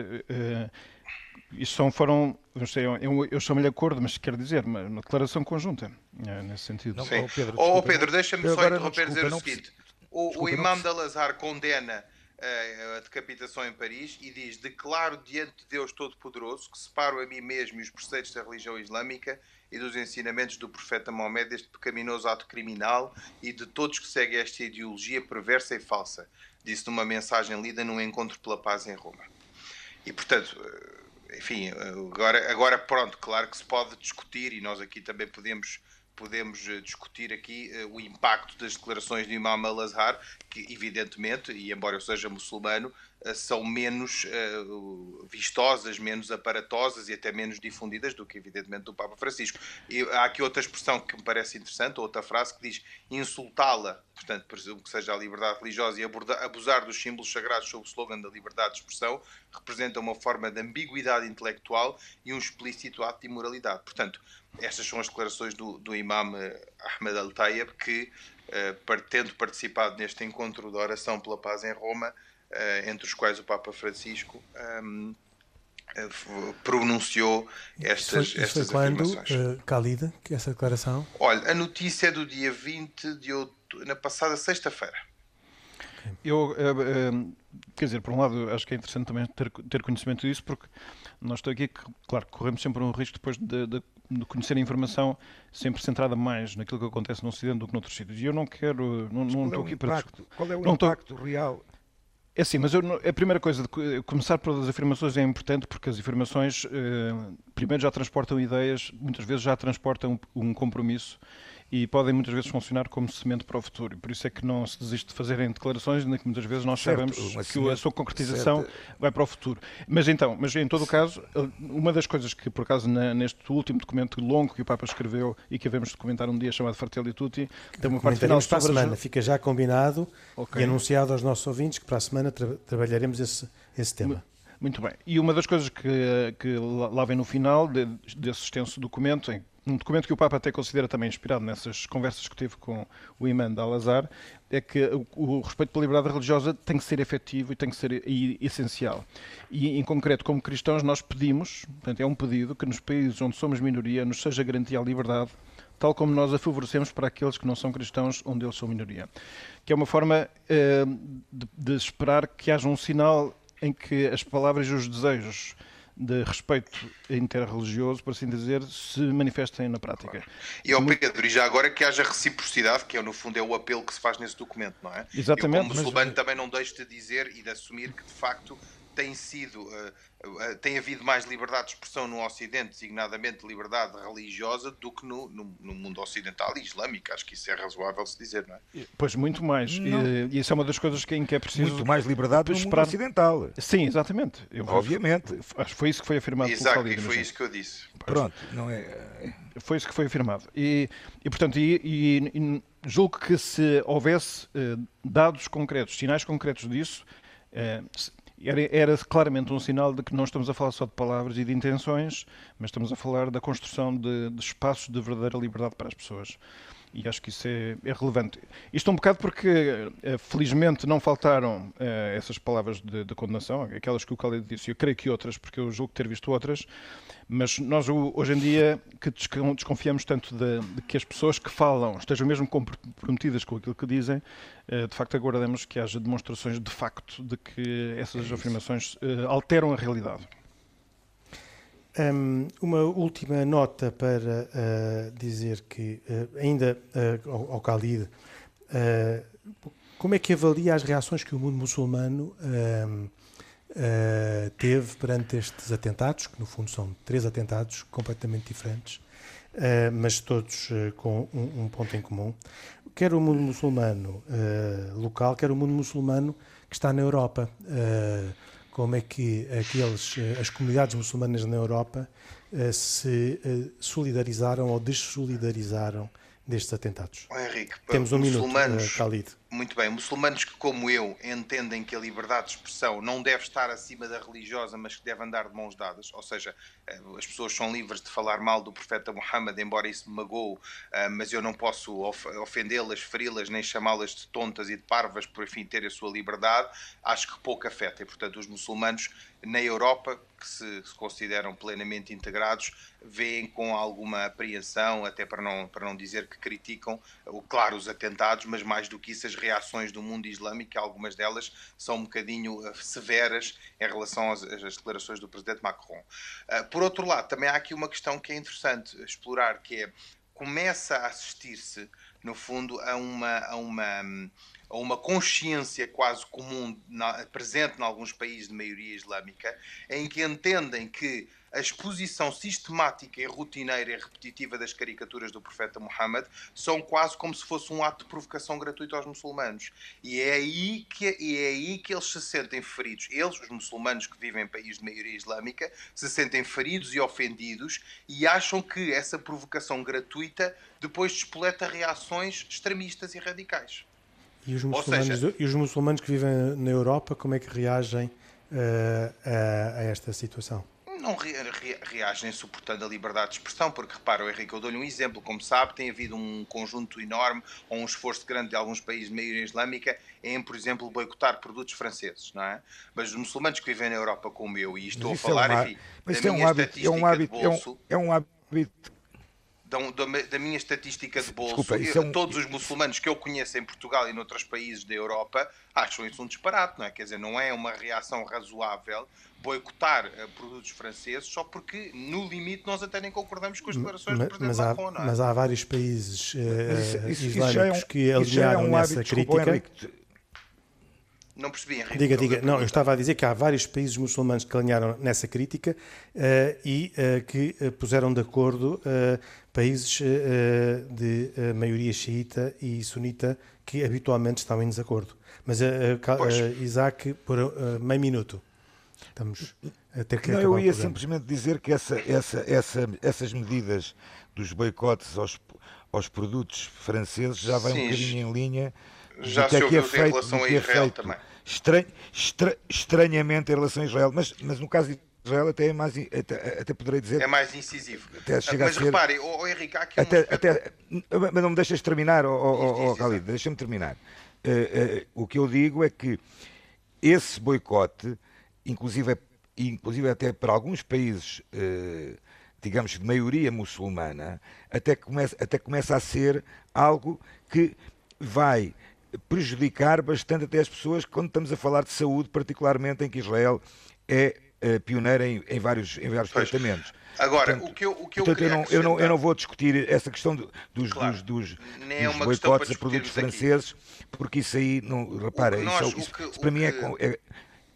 [SPEAKER 4] isto são, foram, não sei, eu, eu chamo-lhe acordo, mas quer dizer, uma, uma declaração conjunta, eh, nesse sentido.
[SPEAKER 3] Não,
[SPEAKER 2] Sim.
[SPEAKER 3] Oh, Pedro,
[SPEAKER 2] Oh,
[SPEAKER 3] desculpa,
[SPEAKER 2] Pedro, deixa-me só interromper e dizer o seguinte: o,
[SPEAKER 3] desculpa,
[SPEAKER 2] o Imam de Al-Azhar condena eh, a decapitação em Paris e diz: Declaro diante de Deus Todo-Poderoso que separo a mim mesmo e os preceitos da religião islâmica e dos ensinamentos do profeta Maomé deste pecaminoso ato criminal e de todos que seguem esta ideologia perversa e falsa. Disse numa mensagem lida num encontro pela paz em Roma. E portanto, eh, enfim, agora, agora pronto, claro que se pode discutir e nós aqui também podemos podemos eh, discutir aqui eh, o impacto das declarações de Imam Al-Azhar, que evidentemente, e embora eu seja muçulmano, são menos eh, vistosas, menos aparatosas e até menos difundidas do que evidentemente do Papa Francisco. E há aqui outra expressão que me parece interessante, outra frase que diz insultá-la, portanto presumo que seja a liberdade religiosa e abusar dos símbolos sagrados sob o slogan da liberdade de expressão, representa uma forma de ambiguidade intelectual e um explícito ato de imoralidade. Portanto, estas são as declarações do, do imam eh, Ahmed Al-Tayeb, que, eh, par- tendo participado neste encontro de oração pela paz em Roma, eh, entre os quais o Papa Francisco ehm, eh, pronunciou estas,
[SPEAKER 1] Isso foi, isso
[SPEAKER 2] estas
[SPEAKER 1] foi quando,
[SPEAKER 2] afirmações.
[SPEAKER 1] uh, Khalid, que essa declaração?
[SPEAKER 2] Olha, a notícia é do dia 20 de outubro, na passada sexta-feira.
[SPEAKER 4] Eu, eh, eh, quer dizer, por um lado, acho que é interessante também ter, ter conhecimento disso, porque nós estamos aqui, que, claro, corremos sempre um risco depois de, de- de conhecer a informação sempre centrada mais naquilo que acontece no Ocidente do que noutros sítios. E eu não quero, não, não
[SPEAKER 3] Qual é
[SPEAKER 4] estou
[SPEAKER 3] o
[SPEAKER 4] aqui para.
[SPEAKER 3] impacto? Qual é o
[SPEAKER 4] Não estou-
[SPEAKER 3] impacto real?
[SPEAKER 4] É assim, mas eu a primeira coisa, de co- começar pelas afirmações é importante porque as afirmações, eh, primeiro, já transportam ideias, muitas vezes já transportam um compromisso e podem muitas vezes funcionar como semente para o futuro. E por isso é que não se desiste de fazerem declarações, ainda que muitas vezes nós
[SPEAKER 3] Certo,
[SPEAKER 4] sabemos que a sua concretização
[SPEAKER 3] certa.
[SPEAKER 4] vai para o futuro. Mas então, mas em todo o caso, uma das coisas que por acaso na- neste último documento longo que o Papa escreveu e que havemos de comentar um dia chamado Fratelli Tutti, tem uma parte final
[SPEAKER 1] Comentaremos para a
[SPEAKER 4] sobre
[SPEAKER 1] semana. Fica já combinado
[SPEAKER 4] Ok.
[SPEAKER 1] e anunciado aos nossos ouvintes que para a semana tra- trabalharemos esse, esse tema.
[SPEAKER 4] Muito bem. E uma das coisas que, que lá lá vem no final de- desse extenso documento, em, um documento que o Papa até considera também inspirado nessas conversas que teve com o imã de Al-Azhar, é que o, o, respeito pela liberdade religiosa tem que ser efetivo e tem que ser e, essencial. E, em concreto, como cristãos, nós pedimos, portanto, é um pedido que nos países onde somos minoria nos seja garantida a liberdade tal como nós a favorecemos para aqueles que não são cristãos, onde eles são minoria. Que é uma forma eh, de, de, esperar que haja um sinal em que as palavras e os desejos de respeito interreligioso, por assim dizer, se manifestem na prática.
[SPEAKER 2] E ao Pedro, e já agora que haja reciprocidade, que é no fundo é o apelo que se faz nesse documento, não é?
[SPEAKER 4] Exatamente. Eu,
[SPEAKER 2] como muçulmano, mas... também não deixo de dizer e de assumir que, de facto, tem sido, uh, uh, tem havido mais liberdade de expressão no Ocidente, designadamente liberdade religiosa, do que no, no, no, mundo ocidental e islâmico. Acho que isso é razoável se dizer, não é?
[SPEAKER 4] Pois, muito mais. E, e, isso é uma das coisas que, em que é preciso.
[SPEAKER 3] Muito mais liberdade no esperar... mundo ocidental.
[SPEAKER 4] Sim, exatamente.
[SPEAKER 3] Eu, Obviamente.
[SPEAKER 4] Acho que foi isso que foi afirmado
[SPEAKER 2] Exato, pelo Khalid, e foi isso que eu disse.
[SPEAKER 3] Pronto, não é.
[SPEAKER 4] Foi isso que foi afirmado. E, e portanto, e, e, julgo que se houvesse uh, dados concretos, sinais concretos disso. Uh, era, era, claramente um sinal de que não estamos a falar só de palavras e de intenções, mas estamos a falar da construção de, de espaços de verdadeira liberdade para as pessoas. E acho que isso é, é relevante. Isto um bocado porque, eh, felizmente, não faltaram uh, essas palavras de, de, condenação, aquelas que o Khaled disse, eu creio que outras, porque eu julgo ter visto outras, mas nós, hoje em dia, que desconfiamos tanto de, de, que as pessoas que falam estejam mesmo comprometidas com aquilo que dizem, uh, de facto aguardamos que haja demonstrações de facto de que essas é afirmações uh, alteram a realidade.
[SPEAKER 1] Um, uma última nota para uh, dizer que, uh, ainda uh, ao, ao Khalid, como é que avalia as reações que o mundo muçulmano teve perante estes atentados, que no fundo são três atentados completamente diferentes, mas todos com um, um, ponto em comum? Quer o mundo muçulmano local, quer o mundo muçulmano que está na Europa como é que aqueles, eh, as comunidades muçulmanas na Europa eh, se eh, solidarizaram ou dessolidarizaram destes atentados.
[SPEAKER 2] Oh, Henrique,
[SPEAKER 1] Temos um minuto, Khalid.
[SPEAKER 2] Muito bem, muçulmanos que, como eu, entendem que a liberdade de expressão não deve estar acima da religiosa, mas que deve andar de mãos dadas, ou seja, eh, as pessoas são livres de falar mal do profeta Muhammad, embora isso me magoe, eh, mas eu não posso ofendê-las, feri-las, nem chamá-las de tontas e de parvas por, enfim, ter a sua liberdade, acho que pouco afeta. E, portanto, os muçulmanos na Europa, que se, consideram plenamente integrados, veem com alguma apreensão, até para não, para não dizer que criticam, claro, os atentados, mas mais do que isso, as reações do mundo islâmico, algumas delas são um bocadinho eh, severas em relação às, às declarações do presidente Macron. Uh, por outro lado, também há aqui uma questão que é interessante explorar, que é começa a assistir-se, no fundo, a uma, a uma a uma consciência quase comum na, presente em alguns países de maioria islâmica, em que entendem que a exposição sistemática e rotineira e repetitiva das caricaturas do profeta Muhammad são quase como se fosse um ato de provocação gratuito aos muçulmanos. E é aí que, e é aí que eles se sentem feridos. Eles, os muçulmanos que vivem em países de maioria islâmica, se sentem feridos e ofendidos e acham que essa provocação gratuita depois despoleta reações extremistas e radicais.
[SPEAKER 1] E os muçulmanos, seja, e os muçulmanos que vivem na Europa, como é que reagem uh, a, a esta situação?
[SPEAKER 2] não re, re, reagem suportando a liberdade de expressão, porque repara, Henrique, eu dou-lhe um exemplo, como sabe, tem havido um conjunto enorme ou um esforço grande de alguns países de maioria islâmica em, por exemplo, boicotar produtos franceses, não é? Mas os muçulmanos que vivem na Europa como eu, e estou a falar, é um, enfim,
[SPEAKER 3] mas da minha é um hábito, é um hábito, bolso, é um, é um hábito
[SPEAKER 2] da, da, minha estatística de bolso, Desculpa, eu, é um... todos os muçulmanos que eu conheço em Portugal e noutros países da Europa acham isso um disparate, não é? Quer dizer, não é uma reação razoável boicotar uh, produtos franceses só porque, no limite, nós até nem concordamos com as declarações mas, do Presidente
[SPEAKER 1] mas
[SPEAKER 2] Macron,
[SPEAKER 1] há, Mas há vários países uh, isso, isso, islâmicos isso é um, que alinharam é um nessa crítica.
[SPEAKER 2] Não percebi, Henrique.
[SPEAKER 1] Diga, diga. Não, eu estava a dizer que há vários países muçulmanos que alinharam nessa crítica uh, e uh, que uh, puseram de acordo países de maioria xiita e sunita que habitualmente estão em desacordo. Mas, Isaac, por meio minuto. Estamos a ter que
[SPEAKER 3] Não, eu ia simplesmente dizer que essa, essa, essa, essas medidas dos boicotes aos, aos produtos franceses já vai Sim, um bocadinho em linha
[SPEAKER 2] já se é ouviu é feito, em relação a é Israel é também.
[SPEAKER 3] Estranho, estranhamente em relação a Israel, mas, mas no caso de Israel até é mais, até, até poderei dizer...
[SPEAKER 2] É mais incisivo.
[SPEAKER 3] Até chega
[SPEAKER 2] Mas
[SPEAKER 3] a ser,
[SPEAKER 2] repare, oh, oh, Henrique, há aqui
[SPEAKER 3] até,
[SPEAKER 2] um
[SPEAKER 3] até, Mas não me deixas terminar, oh, Khalid, deixa-me terminar. Uh, uh, o que eu digo é que esse boicote, inclusive, inclusive até para alguns países, uh, digamos, de maioria muçulmana, até começa, até começa a ser algo que vai prejudicar bastante até as pessoas quando estamos a falar de saúde, particularmente em que Israel é uh, pioneira em, em, vários, em vários pois. tratamentos.
[SPEAKER 2] Agora, portanto, o que eu, o que eu,
[SPEAKER 3] portanto, eu, não, eu, não, eu não vou discutir essa questão dos,
[SPEAKER 2] claro,
[SPEAKER 3] dos, dos,
[SPEAKER 2] é
[SPEAKER 3] dos boicotes a produtos franceses, aqui. porque isso aí, não, repara, isso, nós, isso, que, isso para mim é, é,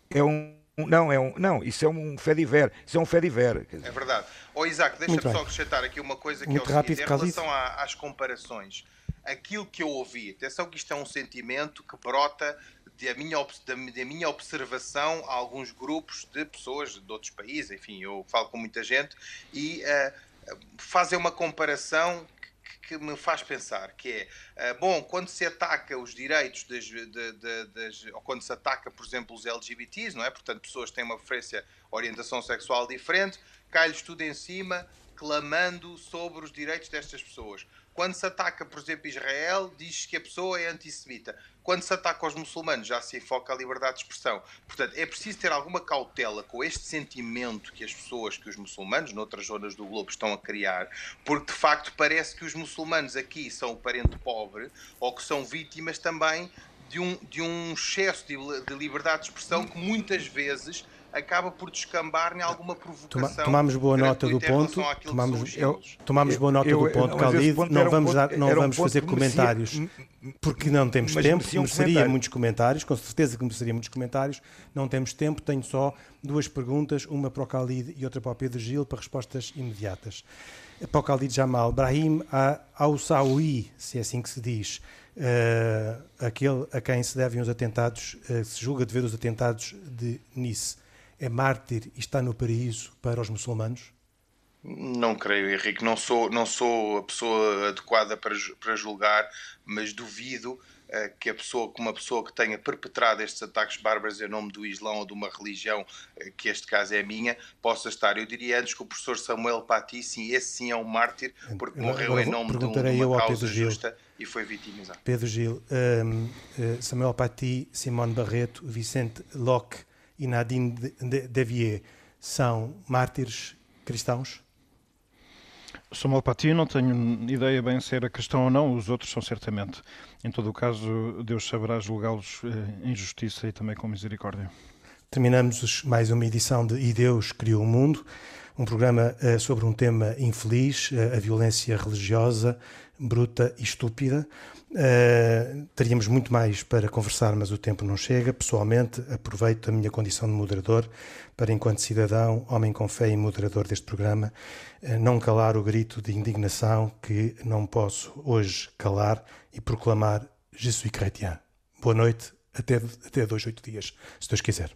[SPEAKER 3] é um não, é um, não, isso é um fé diver. Isso é um fé diver.
[SPEAKER 2] É verdade. Ó oh, Isaac, deixa-me só acrescentar aqui uma coisa que Muito é o seguinte, rápido, em relação às comparações. Aquilo que eu ouvi, atenção que isto é um sentimento que brota da minha, da, da minha observação a alguns grupos de pessoas de outros países, enfim, eu falo com muita gente, e uh, fazem uma comparação que me faz pensar, que é, uh, bom, quando se ataca os direitos das, das, ou quando se ataca, por exemplo, os LGBTs, não é? Portanto, pessoas que têm uma preferência, orientação sexual diferente, cai-lhes tudo em cima, clamando sobre os direitos destas pessoas. Quando se ataca, por exemplo, Israel, diz que a pessoa é antissemita. Quando se ataca os muçulmanos, já se enfoca a liberdade de expressão. Portanto, é preciso ter alguma cautela com este sentimento que as pessoas, que os muçulmanos, noutras zonas do globo, estão a criar, porque de facto parece que os muçulmanos aqui são o parente pobre ou que são vítimas também de um, de um excesso de, de liberdade de expressão que muitas vezes acaba por descambar em alguma provocação.
[SPEAKER 1] Tomamos boa nota do ponto. Tomamos, eu, tomamos boa nota eu, do ponto, Khalid. Não vamos, dar, não vamos um fazer comentários merecia, porque não temos tempo. Mereceria um muitos comentários, com certeza que mereceria muitos comentários. Não temos tempo. Tenho só duas perguntas, uma para o Khalid e outra para o Pedro Gil, para respostas imediatas. Para o Khalid Jamal, Brahim Aoussaoui, se é assim que se diz, uh, aquele a quem se devem os atentados, uh, se julga dever os atentados de Nice é mártir e está no paraíso para os muçulmanos?
[SPEAKER 2] Não creio, Henrique. Não sou, não sou a pessoa adequada para, para julgar, mas duvido uh, que a pessoa, como uma pessoa que tenha perpetrado estes ataques bárbaros em nome do Islão ou de uma religião, uh, que este caso é a minha, possa estar. Eu diria antes que o professor Samuel Paty, sim, esse sim é um mártir, porque morreu em nome de, um, de uma causa justa e foi vitimizado.
[SPEAKER 1] Pedro Gil, um, uh, eh, Samuel Paty, Simone Barreto, Vicente Locke, e Nadine Devier são mártires cristãos?
[SPEAKER 4] Samuel Paty, não tenho ideia bem se era cristão ou não, os outros são certamente. Em todo o caso, Deus saberá julgá-los eh, em justiça e também com misericórdia.
[SPEAKER 1] Terminamos mais uma edição de E Deus Criou o Mundo, um programa uh, sobre um tema infeliz, uh, a violência religiosa, bruta e estúpida. Uh, teríamos muito mais para conversar, mas o tempo não chega. Pessoalmente, aproveito a minha condição de moderador para, enquanto cidadão, homem com fé e moderador deste programa, uh, não calar o grito de indignação que não posso hoje calar e proclamar Je suis chrétien. Boa noite, até, até dois, oito dias, se Deus quiser.